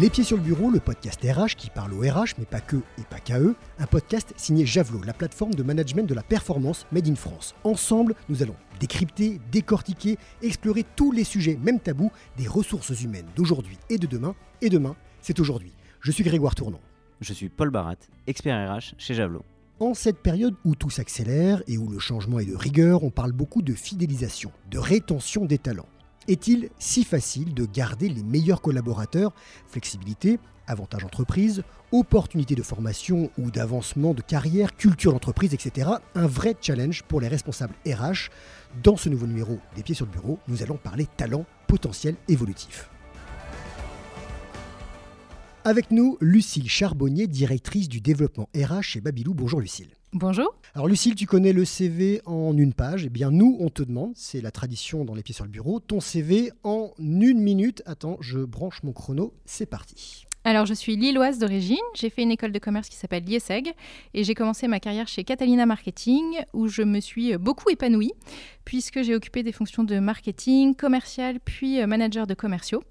Les Pieds sur le Bureau, le podcast RH qui parle au RH, mais pas que et pas qu'à eux. Un podcast signé Javelot, la plateforme de management de la performance Made in France. Ensemble, nous allons décrypter, décortiquer, explorer tous les sujets, même tabous, des ressources humaines d'aujourd'hui et de demain. Et demain, c'est aujourd'hui. Je suis Grégoire Tournon. Je suis Paul Barat, expert RH chez Javelot. En cette période où tout s'accélère et où le changement est de rigueur, on parle beaucoup de fidélisation, de rétention des talents. Est-il si facile de garder les meilleurs collaborateurs? Flexibilité, avantages entreprise, opportunités de formation ou d'avancement de carrière, culture d'entreprise, etc. Un vrai challenge pour les responsables RH. Dans ce nouveau numéro des Pieds sur le Bureau, nous allons parler talent potentiel évolutif. Avec nous, Lucille Charbonnier, directrice du développement RH chez Babylou. Bonjour Lucille. Bonjour. Alors Lucille, tu connais le CV en une page. Eh bien nous, on te demande, c'est la tradition dans les pieds sur le bureau, ton CV en une minute. Attends, je branche mon chrono, c'est parti. Alors, je suis lilloise d'origine. J'ai fait une école de commerce qui s'appelle l'IESEG et j'ai commencé ma carrière chez Catalina Marketing où je me suis beaucoup épanouie puisque j'ai occupé des fonctions de marketing, commercial puis manager de commerciaux.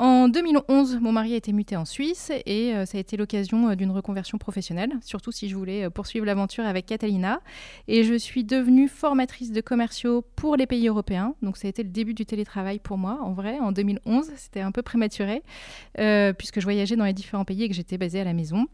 En 2011, mon mari a été muté en Suisse et euh, ça a été l'occasion euh, d'une reconversion professionnelle, surtout si je voulais euh, poursuivre l'aventure avec Catalina. Et je suis devenue formatrice de commerciaux pour les pays européens. Donc ça a été le début du télétravail pour moi, en vrai, en 2011. C'était un peu prématuré, puisque je voyageais dans les différents pays et que j'étais basée à la maison.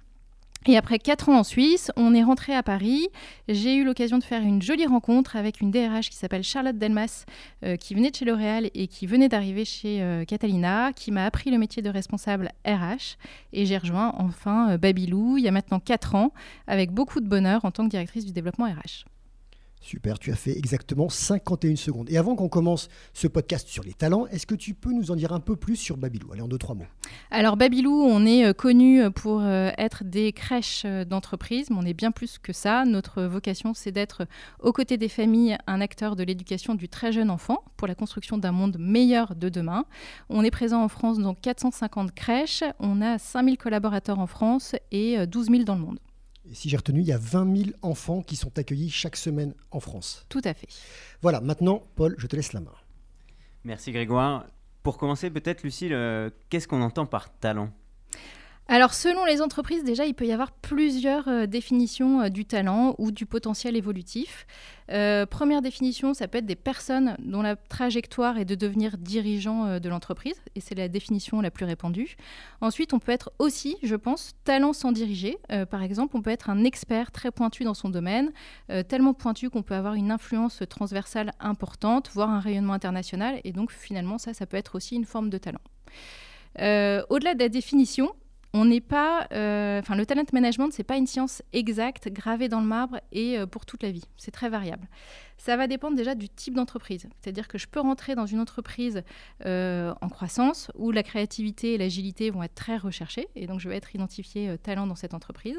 Et après quatre ans en Suisse, on est rentré à Paris. J'ai eu l'occasion de faire une jolie rencontre avec une DRH qui s'appelle Charlotte Delmas, euh, qui venait de chez L'Oréal et qui venait d'arriver chez euh, Catalina, qui m'a appris le métier de responsable RH. Et j'ai rejoint enfin euh, Babylou il y a maintenant quatre ans, avec beaucoup de bonheur en tant que directrice du développement RH. Super, tu as fait exactement 51 secondes. Et avant qu'on commence ce podcast sur les talents, est-ce que tu peux nous en dire un peu plus sur Babylou Allez, en deux, trois mots. Alors, Babylou, on est euh, connu euh, pour euh, être des crèches d'entreprise, mais on est bien plus que ça. Notre vocation, c'est d'être aux côtés des familles un acteur de l'éducation du très jeune enfant pour la construction d'un monde meilleur de demain. On est présent en France dans 450 crèches. On a 5000 collaborateurs en France et 12 000 dans le monde. Et si j'ai retenu, il y a 20 000 enfants qui sont accueillis chaque semaine en France. Tout à fait. Voilà, maintenant, Paul, je te laisse la main. Merci Grégoire. Pour commencer, peut-être, Lucille, euh, qu'est-ce qu'on entend par talent? Alors, selon les entreprises, déjà, il peut y avoir plusieurs euh, définitions euh, du talent ou du potentiel évolutif. Euh, première définition, ça peut être des personnes dont la trajectoire est de devenir dirigeant de l'entreprise, et c'est la définition la plus répandue. Ensuite, on peut être aussi, je pense, talent sans diriger. par exemple, on peut être un expert très pointu dans son domaine, tellement pointu qu'on peut avoir une influence transversale importante, voire un rayonnement international, et donc finalement, ça, ça peut être aussi une forme de talent. Au-delà de la définition, on n'est pas, euh, enfin, le talent management, c'est pas une science exacte, gravée dans le marbre et euh, pour toute la vie. C'est très variable. Ça va dépendre déjà du type d'entreprise. C'est-à-dire que je peux rentrer dans une entreprise euh, en croissance où la créativité et l'agilité vont être très recherchées et donc je vais être identifié talent dans cette entreprise.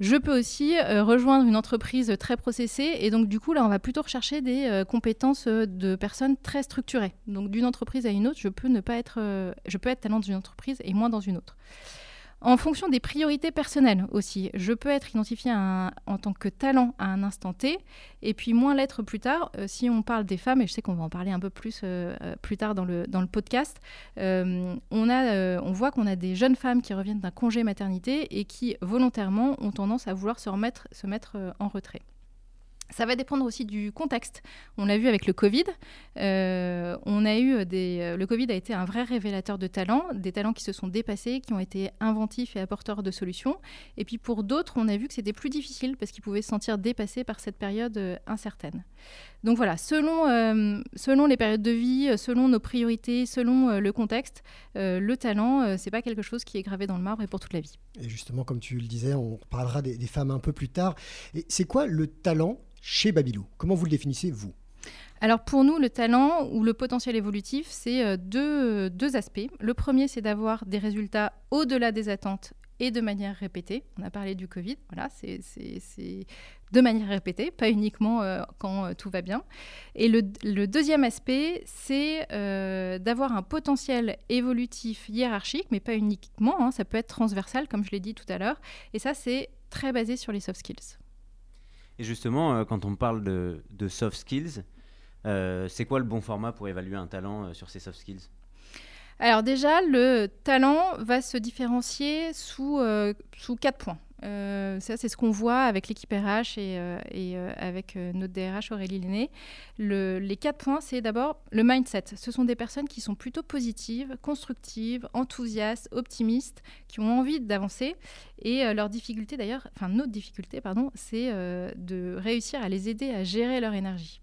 Je peux aussi rejoindre une entreprise très processée et donc du coup là on va plutôt rechercher des compétences de personnes très structurées. Donc d'une entreprise à une autre, je peux ne pas être, je peux être talent dans une entreprise et moins dans une autre en fonction des priorités personnelles aussi. Je peux être identifié en tant que talent à un instant T, et puis moins l'être plus tard. Euh, si on parle des femmes, et je sais qu'on va en parler un peu plus euh, euh, plus tard dans le, podcast, on voit qu'on a des jeunes femmes qui reviennent d'un congé maternité et qui volontairement ont tendance à vouloir se, remettre, se mettre en retrait. Ça va dépendre aussi du contexte. On l'a vu avec le Covid. Euh, on a eu des, le Covid a été un vrai révélateur de talents, des talents qui se sont dépassés, qui ont été inventifs et apporteurs de solutions. Et puis pour d'autres, on a vu que c'était plus difficile parce qu'ils pouvaient se sentir dépassés par cette période euh, incertaine. Donc voilà, selon, selon les périodes de vie, selon nos priorités, selon le contexte, le talent, c'est pas quelque chose qui est gravé dans le marbre et pour toute la vie. Et justement, comme tu le disais, on parlera des, des femmes un peu plus tard. Et c'est quoi le talent chez Babylou. Comment vous le définissez, vous? Alors pour nous, le talent ou le potentiel évolutif, c'est euh, deux, deux, aspects. Le premier, c'est d'avoir des résultats au-delà des attentes et de manière répétée. On a parlé du Covid, voilà, c'est de manière répétée, pas uniquement euh, quand euh, tout va bien. Et le, deuxième aspect, c'est d'avoir un potentiel évolutif hiérarchique, mais pas uniquement, hein, ça peut être transversal, comme je l'ai dit tout à l'heure. Et ça, c'est très basé sur les soft skills. Et justement, euh, quand on parle de, soft skills, euh, c'est quoi le bon format pour évaluer un talent euh, sur ces soft skills? Alors déjà, le talent va se différencier sous, euh, sous quatre points. Euh, ça, c'est ce qu'on voit avec l'équipe RH et, euh, et avec notre DRH Aurélie Lenné. Le, les quatre points, c'est d'abord le mindset. Ce sont des personnes qui sont plutôt positives, constructives, enthousiastes, optimistes, qui ont envie d'avancer. Et leur difficulté, d'ailleurs, enfin notre difficulté, pardon, c'est de réussir à les aider à gérer leur énergie.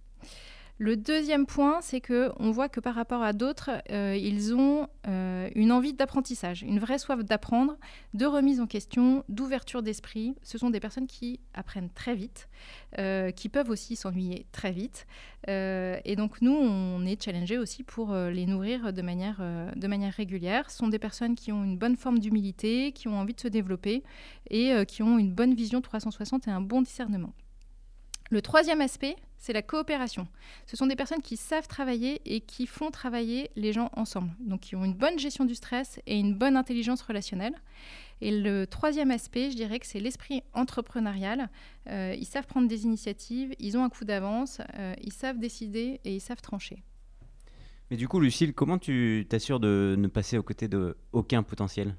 Le deuxième point, c'est que on voit que par rapport à d'autres, euh, ils ont euh, une envie d'apprentissage, une vraie soif d'apprendre, de remise en question, d'ouverture d'esprit. Ce sont des personnes qui apprennent très vite, euh, qui peuvent aussi s'ennuyer très vite. et donc nous, on est challengé aussi pour les nourrir de manière, de manière régulière. Ce sont des personnes qui ont une bonne forme d'humilité, qui ont envie de se développer et qui ont une bonne vision 360 et un bon discernement. Le troisième aspect, c'est la coopération. Ce sont des personnes qui savent travailler et qui font travailler les gens ensemble. Donc, qui ont une bonne gestion du stress et une bonne intelligence relationnelle. Et le troisième aspect, je dirais que c'est l'esprit entrepreneurial. Euh, ils savent prendre des initiatives, ils ont un coup d'avance, euh, ils savent décider et ils savent trancher. Mais du coup, Lucille, comment tu t'assures de ne passer aux côtés d'aucun potentiel?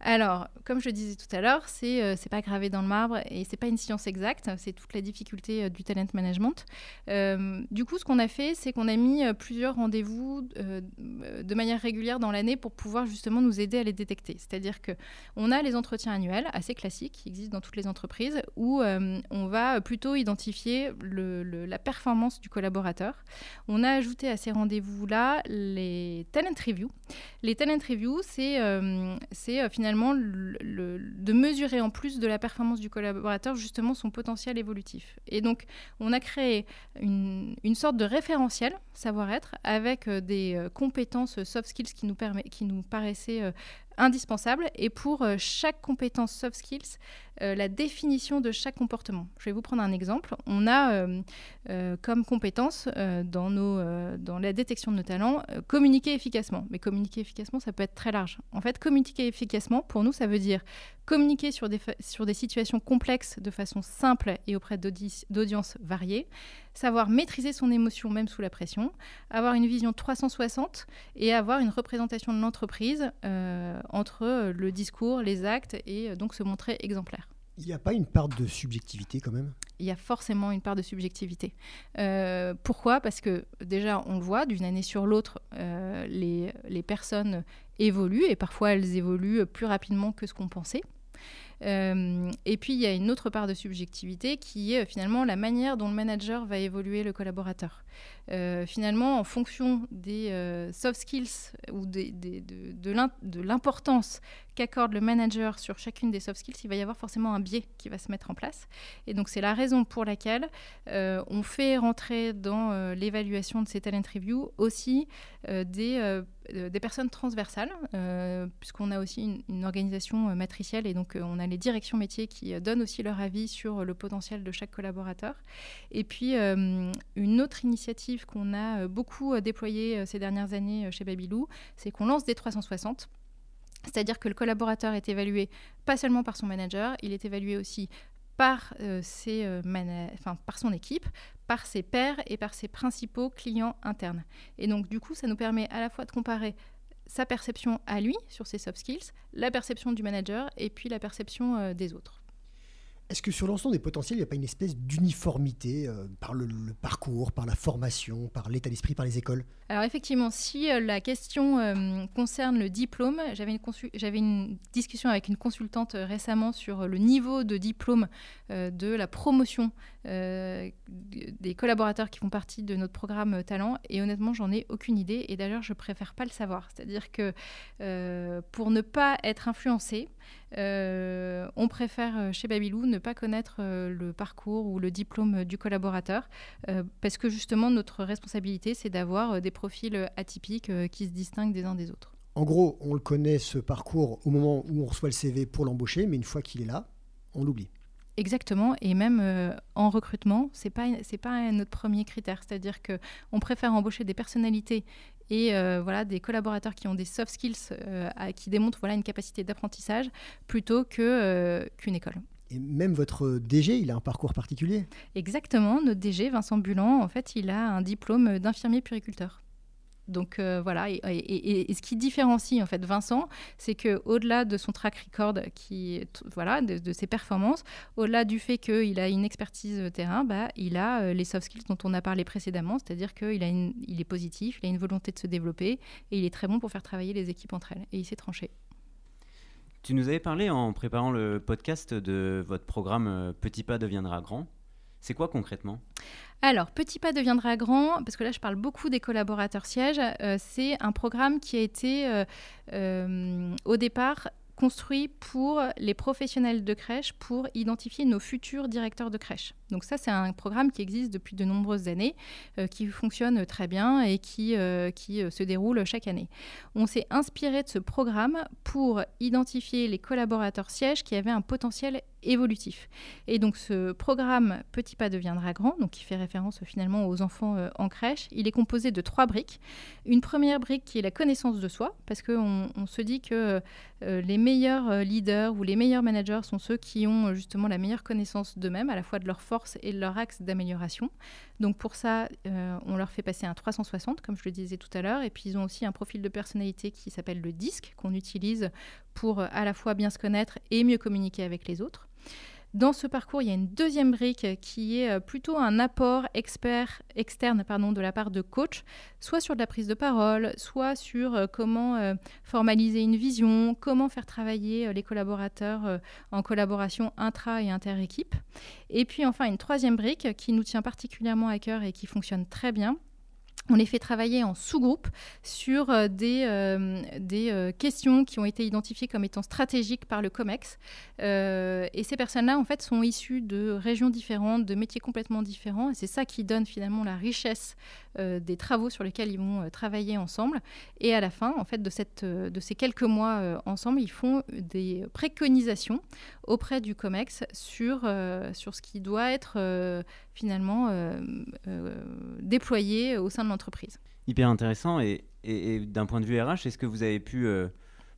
Alors, comme je disais tout à l'heure, c'est euh, pas gravé dans le marbre et c'est pas une science exacte. C'est toute la difficulté euh, du talent management. Euh, du coup, ce qu'on a fait, c'est qu'on a mis euh, plusieurs rendez-vous de manière régulière dans l'année pour pouvoir justement nous aider à les détecter. C'est-à-dire que on a les entretiens annuels assez classiques qui existent dans toutes les entreprises où on va plutôt identifier la performance du collaborateur. On a ajouté à ces rendez-vous-là les talent reviews. Les talent reviews, c'est finalement de mesurer en plus de la performance du collaborateur justement son potentiel évolutif. Et donc on a créé une, sorte de référentiel savoir-être avec euh, des euh, compétences soft skills qui nous, permet, qui nous paraissaient euh, indispensables et pour chaque compétence soft skills euh, la définition de chaque comportement. Je vais vous prendre un exemple. On a euh, euh, comme compétence dans, nos, la détection de nos talents communiquer efficacement. Mais communiquer efficacement, ça peut être très large. En fait, communiquer efficacement, pour nous, ça veut dire communiquer sur des situations complexes de façon simple et auprès d'audiences variées, savoir maîtriser son émotion même sous la pression, avoir une vision 360 et avoir une représentation de l'entreprise entre le discours, les actes et donc se montrer exemplaire. Il n'y a pas une part de subjectivité quand même? Il y a forcément une part de subjectivité. Euh, pourquoi? Parce que déjà, on le voit, d'une année sur l'autre, euh, les, personnes évoluent et parfois elles évoluent plus rapidement que ce qu'on pensait. Euh, et puis, il y a une autre part de subjectivité qui est finalement la manière dont le manager va évoluer le collaborateur. Finalement, en fonction des soft skills ou de, l'importance qu'accorde le manager sur chacune des soft skills, il va y avoir forcément un biais qui va se mettre en place. Et donc c'est la raison pour laquelle euh, on fait rentrer dans euh, l'évaluation de ces talent reviews aussi euh, des personnes transversales, puisqu'on a aussi une, organisation matricielle et donc on a les directions métiers qui donnent aussi leur avis sur le potentiel de chaque collaborateur. Et puis une autre initiative qu'on a beaucoup déployée ces dernières années chez Babylou, c'est qu'on lance des 360 c'est-à-dire que le collaborateur est évalué pas seulement par son manager, il est évalué aussi par, euh, ses, euh, par son équipe, par ses pairs et par ses principaux clients internes. Et donc, du coup, ça nous permet à la fois de comparer sa perception à lui sur ses soft skills, la perception du manager et puis la perception euh, des autres. Est-ce que sur l'ensemble des potentiels, il n'y a pas une espèce d'uniformité euh, par le, parcours, par la formation, par l'état d'esprit, par les écoles? Alors effectivement, si euh, la question euh, concerne le diplôme, j'avais une, une, discussion avec une consultante récemment sur le niveau de diplôme de la promotion des collaborateurs qui font partie de notre programme Talent, et honnêtement, j'en ai aucune idée, et d'ailleurs, je préfère pas le savoir. C'est-à-dire que pour ne pas être influencé, euh, on préfère euh, chez Babylou ne pas connaître euh, le parcours ou le diplôme du collaborateur parce que justement notre responsabilité c'est d'avoir des profils atypiques qui se distinguent des uns des autres. En gros, on le connaît ce parcours au moment où on reçoit le CV pour l'embaucher, mais une fois qu'il est là, on l'oublie. Exactement, et même en recrutement, c'est pas c'est pas notre premier critère, c'est-à-dire que on préfère embaucher des personnalités et euh, voilà, des collaborateurs qui ont des soft skills euh, qui démontrent voilà, une capacité d'apprentissage plutôt euh, qu'une école. Et même votre DG, il a un parcours particulier? Exactement, notre DG, Vincent Bulan, en fait, il a un diplôme d'infirmier puriculteur. Donc voilà, et, ce qui différencie en fait Vincent, c'est que au-delà de son track record, qui voilà, de, ses performances, au-delà du fait qu'il a une expertise terrain, bah, il a les soft skills dont on a parlé précédemment, c'est-à-dire qu'il a il est positif, il a une volonté de se développer et il est très bon pour faire travailler les équipes entre elles. Et il s'est tranché. Tu nous avais parlé en préparant le podcast de votre programme euh, Petit pas deviendra grand. C'est quoi concrètement? Alors, Petit Pas deviendra grand, parce que là je parle beaucoup des collaborateurs sièges, euh, c'est un programme qui a été euh, au départ construit pour les professionnels de crèche pour identifier nos futurs directeurs de crèche. Donc ça, c'est un programme qui existe depuis de nombreuses années, euh, qui fonctionne très bien et qui, euh, qui euh, se déroule chaque année. On s'est inspiré de ce programme pour identifier les collaborateurs sièges qui avaient un potentiel évolutif. Et donc ce programme Petit pas deviendra grand, donc qui fait référence finalement aux enfants en crèche, il est composé de trois briques. Une première brique qui est la connaissance de soi, parce qu'on on se dit que les meilleurs leaders ou les meilleurs managers sont ceux qui ont justement la meilleure connaissance d'eux-mêmes, à la fois de leur force et de leur axe d'amélioration. Donc pour ça, euh, on leur fait passer un 360, comme je le disais tout à l'heure, et puis ils ont aussi un profil de personnalité qui s'appelle le disque, qu'on utilise pour euh, à la fois bien se connaître et mieux communiquer avec les autres. Dans ce parcours, il y a une deuxième brique qui est euh, plutôt un apport expert, externe pardon, de la part de coach, soit sur de la prise de parole, soit sur euh, comment euh, formaliser une vision, comment faire travailler les collaborateurs en collaboration intra- et inter-équipe. Et puis enfin, une troisième brique qui nous tient particulièrement à cœur et qui fonctionne très bien, on les fait travailler en sous-groupe sur euh, des, euh, euh, questions qui ont été identifiées comme étant stratégiques par le COMEX. et ces personnes-là, en fait, sont issues de régions différentes, de métiers complètement différents. Et c'est ça qui donne finalement la richesse des travaux sur lesquels ils vont travailler ensemble. Et à la fin, en fait, de, de ces quelques mois ensemble, ils font des préconisations auprès du COMEX sur, sur ce qui doit être finalement déployé au sein de l'entreprise. Hyper intéressant. Et, d'un point de vue RH, est-ce que vous avez pu euh,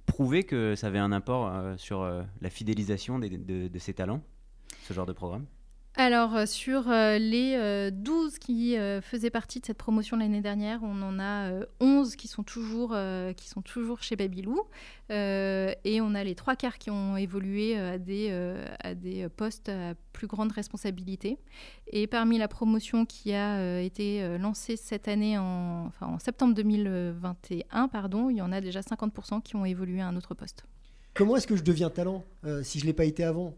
prouver que ça avait un apport euh, sur euh, la fidélisation de, ces talents, ce genre de programme? Alors, euh, sur euh, les 12 euh, qui faisaient partie de cette promotion l'année dernière, on en a 11 qui sont toujours, qui sont toujours chez Babylou. et on a les trois quarts qui ont évolué à des, à des postes à plus grande responsabilité. Et parmi la promotion qui a été lancée cette année, en, en septembre 2021, pardon, il y en a déjà 50% qui ont évolué à un autre poste. Comment est-ce que je deviens talent si je ne l'ai pas été avant?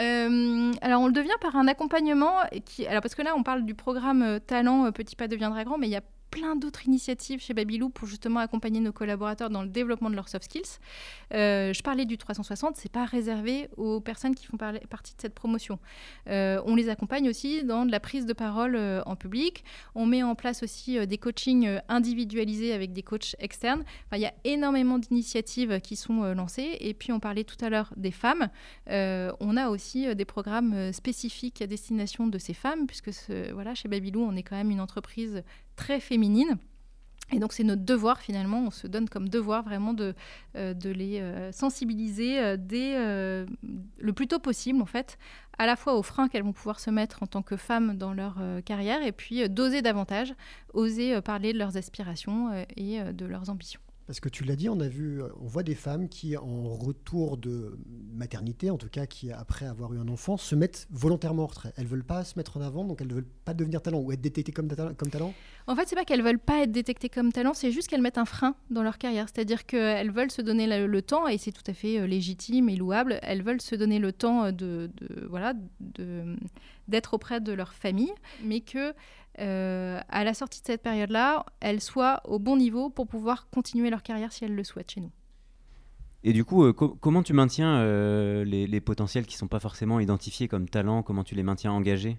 Euh, alors on le devient par un accompagnement qui, alors parce que là on parle du programme euh, Talent euh, Petit pas deviendra grand, mais il y a plein d'autres initiatives chez Babylou pour justement accompagner nos collaborateurs dans le développement de leurs soft skills. Euh, je parlais du 360, c'est pas réservé aux personnes qui font partie de cette promotion. Euh, on les accompagne aussi dans de la prise de parole euh, en public. On met en place aussi des coachings individualisés avec des coachs externes. il y a énormément d'initiatives qui sont lancées. Et puis on parlait tout à l'heure des femmes. on a aussi des programmes spécifiques à destination de ces femmes, puisque voilà, chez Babylou, on est quand même une entreprise très féminine. Et donc c'est notre devoir finalement, on se donne comme devoir vraiment de, euh, les euh, sensibiliser euh, dès le plus tôt possible en fait, à la fois aux freins qu'elles vont pouvoir se mettre en tant que femmes dans leur carrière et puis d'oser davantage, oser parler de leurs aspirations et de leurs ambitions. Parce que tu l'as dit, on a vu, euh, on voit des femmes qui, en retour de maternité, en tout cas qui après avoir eu un enfant, se mettent volontairement en retrait. Elles veulent pas se mettre en avant, donc elles ne veulent pas devenir talent ou être détectées comme, comme talent. En fait, c'est pas qu'elles veulent pas être détectées comme talent, c'est juste qu'elles mettent un frein dans leur carrière. C'est-à-dire qu'elles veulent se donner le, temps, et c'est tout à fait euh, légitime et louable. Elles veulent se donner le temps de, de voilà, de d'être auprès de leur famille, mais que euh, à la sortie de cette période-là, elles soient au bon niveau pour pouvoir continuer leur carrière si elles le souhaitent chez nous. Et du coup, euh, comment tu maintiens euh, les, les, potentiels qui ne sont pas forcément identifiés comme talents? Comment tu les maintiens engagés?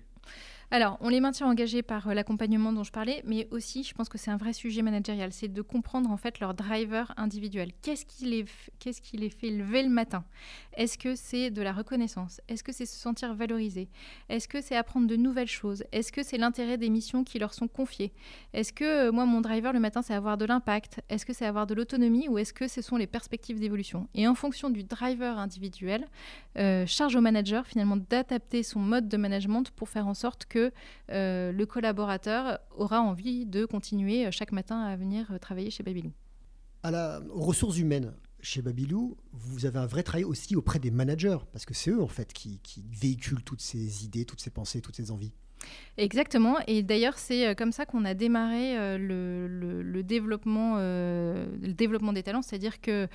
Alors, on les maintient engagés par euh, l'accompagnement dont je parlais, mais aussi, je pense que c'est un vrai sujet managérial, c'est de comprendre en fait leur driver individuel. Qu'est-ce qui les, fait lever le matin? Est-ce que c'est de la reconnaissance? Est-ce que c'est se sentir valorisé? Est-ce que c'est apprendre de nouvelles choses? Est-ce que c'est l'intérêt des missions qui leur sont confiées? Est-ce que euh, moi, mon driver le matin, c'est avoir de l'impact? Est-ce que c'est avoir de l'autonomie? Ou est-ce que ce sont les perspectives d'évolution? Et en fonction du driver individuel, euh, charge au manager finalement d'adapter son mode de management pour faire en sorte que que le collaborateur aura envie de continuer chaque matin à venir travailler chez Babylou. À la, aux ressources humaines, chez Babylou, vous avez un vrai travail aussi auprès des managers, parce que c'est eux en fait qui, véhiculent toutes ces idées, toutes ces pensées, toutes ces envies. Exactement, et d'ailleurs c'est euh, comme ça qu'on a démarré euh, le, développement, euh, le développement des talents, c'est-à-dire que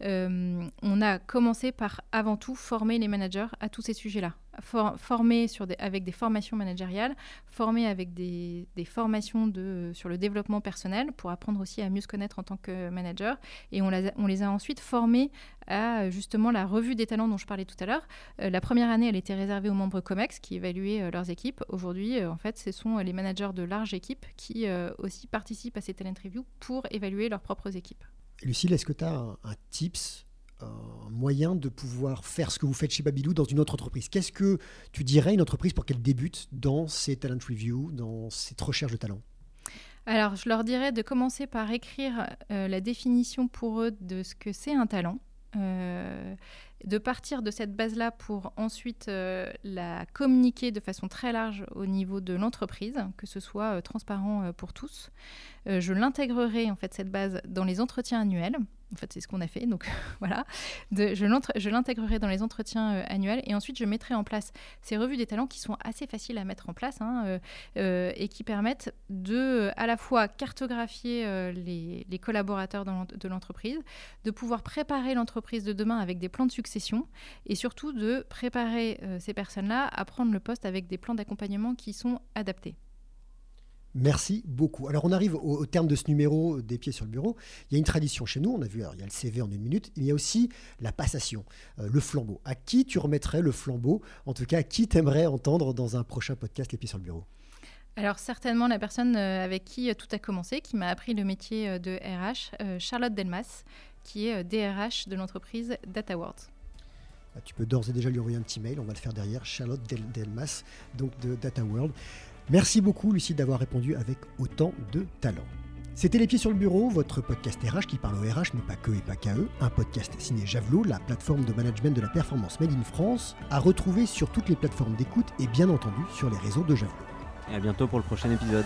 on a commencé par avant tout former les managers à tous ces sujets-là formés sur des, avec des formations managériales, formés avec des, formations de, sur le développement personnel pour apprendre aussi à mieux se connaître en tant que manager. Et on, les a ensuite formés à justement la revue des talents dont je parlais tout à l'heure. Euh, la première année, elle était réservée aux membres COMEX qui évaluaient euh, leurs équipes. Aujourd'hui, euh, en fait, ce sont les managers de larges équipes qui aussi participent à ces talent reviews pour évaluer leurs propres équipes. Lucille, est-ce que tu as un tips un moyen de pouvoir faire ce que vous faites chez Babylou dans une autre entreprise. Qu'est-ce que tu dirais à une entreprise pour qu'elle débute dans ses talent reviews, dans cette recherche de talent? Alors, je leur dirais de commencer par écrire euh, la définition pour eux de ce que c'est un talent. Euh, de partir de cette base-là pour ensuite euh, la communiquer de façon très large au niveau de l'entreprise, que ce soit transparent pour tous. je l'intégrerai en fait cette base dans les entretiens annuels. En fait, c'est ce qu'on a fait. Donc voilà, je l'intégrerai dans les entretiens euh, annuels et ensuite je mettrai en place ces revues des talents qui sont assez faciles à mettre en place hein, euh, euh, et qui permettent de à la fois cartographier les, collaborateurs de l'entreprise, de pouvoir préparer l'entreprise de demain avec des plans de et surtout de préparer ces personnes-là à prendre le poste avec des plans d'accompagnement qui sont adaptés. Merci beaucoup. Alors on arrive au, terme de ce numéro des pieds sur le bureau. Il y a une tradition chez nous, on a vu, il y a le CV en une minute, il y a aussi la passation, euh, le flambeau. À qui tu remettrais le flambeau? En tout cas, à qui t'aimerais entendre dans un prochain podcast Les pieds sur le bureau? Alors certainement la personne euh, avec qui euh, tout a commencé, qui m'a appris le métier de RH, Charlotte Delmas, qui est DRH de l'entreprise DataWorld. Bah, tu peux d'ores et déjà lui envoyer un petit mail, on va le faire derrière, Charlotte Delmas, donc de DataWorld. Merci beaucoup, Lucie, d'avoir répondu avec autant de talent. C'était Les Pieds sur le Bureau, votre podcast RH qui parle au RH, mais pas que et pas qu'à eux. Un podcast signé Javelot, la plateforme de management de la performance Made in France, à retrouver sur toutes les plateformes d'écoute et bien entendu sur les réseaux de Javelot. Et à bientôt pour le prochain épisode.